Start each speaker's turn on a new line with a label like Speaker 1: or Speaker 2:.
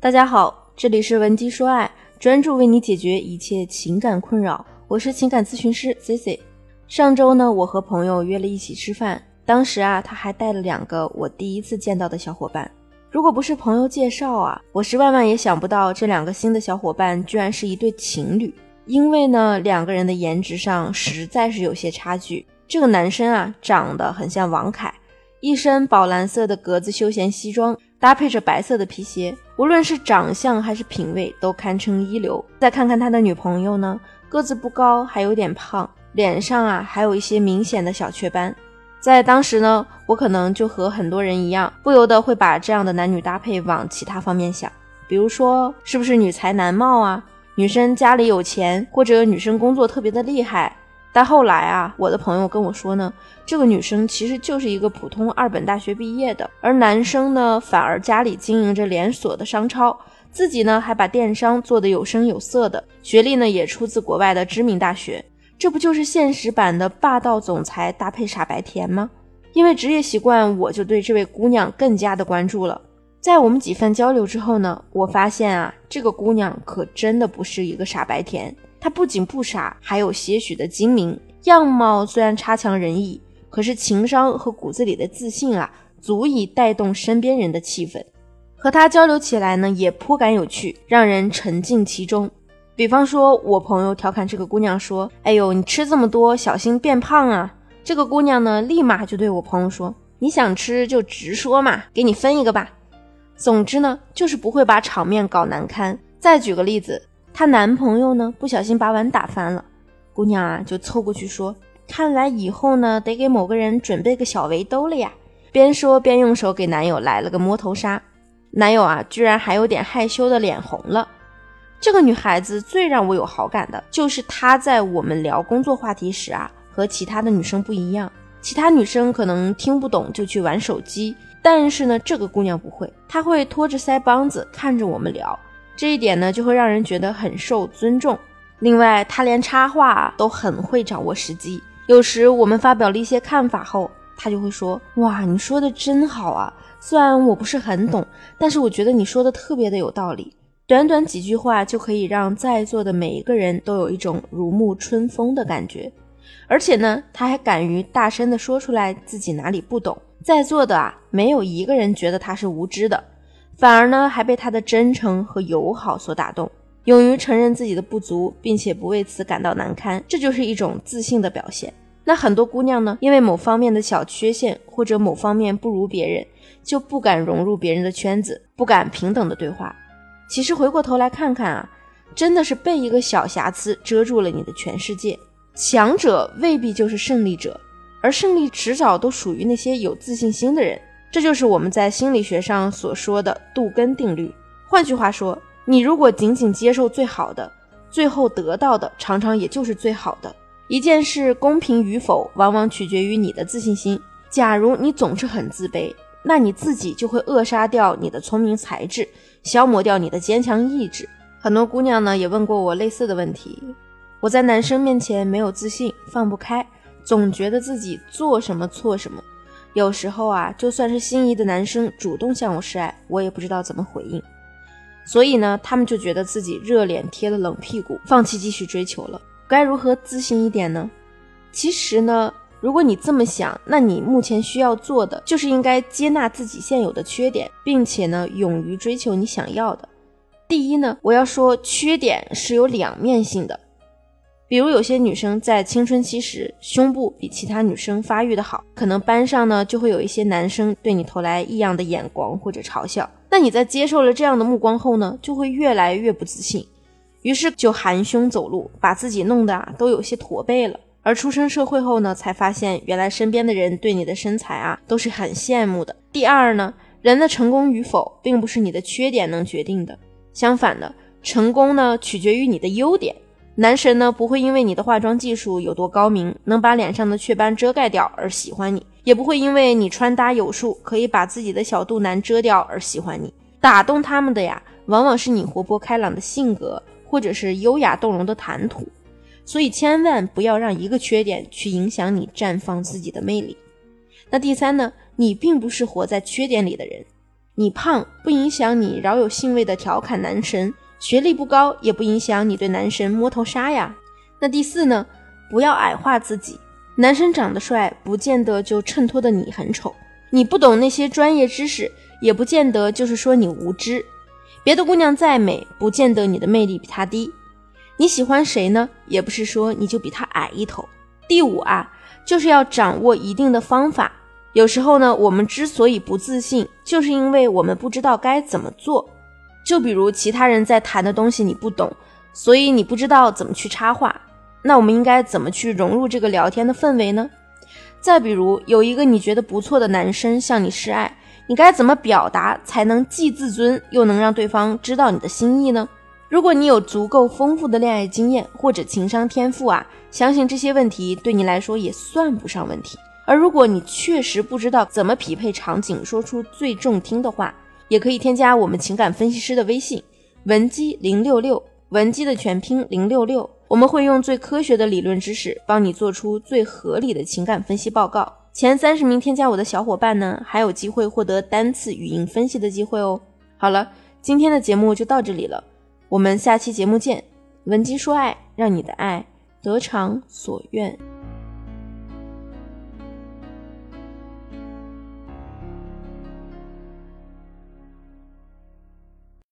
Speaker 1: 大家好，这里是文姬说爱，专注为你解决一切情感困扰。我是情感咨询师 C C。上周呢，我和朋友约了一起吃饭，当时啊，他还带了两个我第一次见到的小伙伴。如果不是朋友介绍啊，我是万万也想不到这两个新的小伙伴居然是一对情侣。因为呢，两个人的颜值上实在是有些差距。这个男生啊，长得很像王凯，一身宝蓝色的格子休闲西装，搭配着白色的皮鞋，无论是长相还是品味都堪称一流。再看看他的女朋友呢，个子不高，还有点胖，脸上啊还有一些明显的小雀斑。在当时呢，我可能就和很多人一样，不由得会把这样的男女搭配往其他方面想，比如说是不是女才男貌啊？女生家里有钱，或者女生工作特别的厉害，但后来啊，我的朋友跟我说呢，这个女生其实就是一个普通二本大学毕业的，而男生呢，反而家里经营着连锁的商超，自己呢还把电商做得有声有色的，学历呢也出自国外的知名大学，这不就是现实版的霸道总裁搭配傻白甜吗？因为职业习惯，我就对这位姑娘更加的关注了。在我们几番交流之后呢，我发现啊，这个姑娘可真的不是一个傻白甜。她不仅不傻，还有些许的精明。样貌虽然差强人意，可是情商和骨子里的自信啊，足以带动身边人的气氛。和她交流起来呢，也颇感有趣，让人沉浸其中。比方说，我朋友调侃这个姑娘说：“哎呦，你吃这么多，小心变胖啊！”这个姑娘呢，立马就对我朋友说：“你想吃就直说嘛，给你分一个吧。”总之呢，就是不会把场面搞难堪。再举个例子，她男朋友呢不小心把碗打翻了，姑娘啊就凑过去说：“看来以后呢得给某个人准备个小围兜了呀。”边说边用手给男友来了个摸头杀，男友啊居然还有点害羞的脸红了。这个女孩子最让我有好感的就是她在我们聊工作话题时啊和其他的女生不一样，其他女生可能听不懂就去玩手机。但是呢，这个姑娘不会，她会拖着腮帮子看着我们聊，这一点呢就会让人觉得很受尊重。另外，他连插话都很会掌握时机。有时我们发表了一些看法后，他就会说：“哇，你说的真好啊！虽然我不是很懂，但是我觉得你说的特别的有道理。”短短几句话就可以让在座的每一个人都有一种如沐春风的感觉。而且呢，他还敢于大声的说出来自己哪里不懂。在座的啊，没有一个人觉得他是无知的，反而呢，还被他的真诚和友好所打动，勇于承认自己的不足，并且不为此感到难堪，这就是一种自信的表现。那很多姑娘呢，因为某方面的小缺陷或者某方面不如别人，就不敢融入别人的圈子，不敢平等的对话。其实回过头来看看啊，真的是被一个小瑕疵遮住了你的全世界。强者未必就是胜利者。而胜利迟早都属于那些有自信心的人，这就是我们在心理学上所说的杜根定律。换句话说，你如果仅仅接受最好的，最后得到的常常也就是最好的。一件事公平与否，往往取决于你的自信心。假如你总是很自卑，那你自己就会扼杀掉你的聪明才智，消磨掉你的坚强意志。很多姑娘呢也问过我类似的问题：我在男生面前没有自信，放不开。总觉得自己做什么错什么，有时候啊，就算是心仪的男生主动向我示爱，我也不知道怎么回应。所以呢，他们就觉得自己热脸贴了冷屁股，放弃继续追求了。该如何自信一点呢？其实呢，如果你这么想，那你目前需要做的就是应该接纳自己现有的缺点，并且呢，勇于追求你想要的。第一呢，我要说，缺点是有两面性的。比如有些女生在青春期时胸部比其他女生发育的好，可能班上呢就会有一些男生对你投来异样的眼光或者嘲笑。那你在接受了这样的目光后呢，就会越来越不自信，于是就含胸走路，把自己弄得啊都有些驼背了。而出生社会后呢，才发现原来身边的人对你的身材啊都是很羡慕的。第二呢，人的成功与否并不是你的缺点能决定的，相反的，成功呢取决于你的优点。男神呢不会因为你的化妆技术有多高明，能把脸上的雀斑遮盖掉而喜欢你，也不会因为你穿搭有数，可以把自己的小肚腩遮掉而喜欢你。打动他们的呀，往往是你活泼开朗的性格，或者是优雅动容的谈吐。所以千万不要让一个缺点去影响你绽放自己的魅力。那第三呢，你并不是活在缺点里的人，你胖不影响你饶有兴味的调侃男神，学历不高也不影响你对男神摸头杀呀。那第四呢？不要矮化自己。男生长得帅，不见得就衬托的你很丑。你不懂那些专业知识，也不见得就是说你无知。别的姑娘再美，不见得你的魅力比她低。你喜欢谁呢？也不是说你就比她矮一头。第五啊，就是要掌握一定的方法。有时候呢，我们之所以不自信，就是因为我们不知道该怎么做。就比如其他人在谈的东西你不懂，所以你不知道怎么去插话。那我们应该怎么去融入这个聊天的氛围呢？再比如，有一个你觉得不错的男生向你示爱，你该怎么表达才能既自尊又能让对方知道你的心意呢？如果你有足够丰富的恋爱经验或者情商天赋啊，相信这些问题对你来说也算不上问题。而如果你确实不知道怎么匹配场景说出最中听的话，也可以添加我们情感分析师的微信文姬零六六，文姬的全拼零六六。我们会用最科学的理论知识，帮你做出最合理的情感分析报告。前三十名添加我的小伙伴呢，还有机会获得单次语音分析的机会哦。好了，今天的节目就到这里了，我们下期节目见。文姬说爱，让你的爱得偿所愿。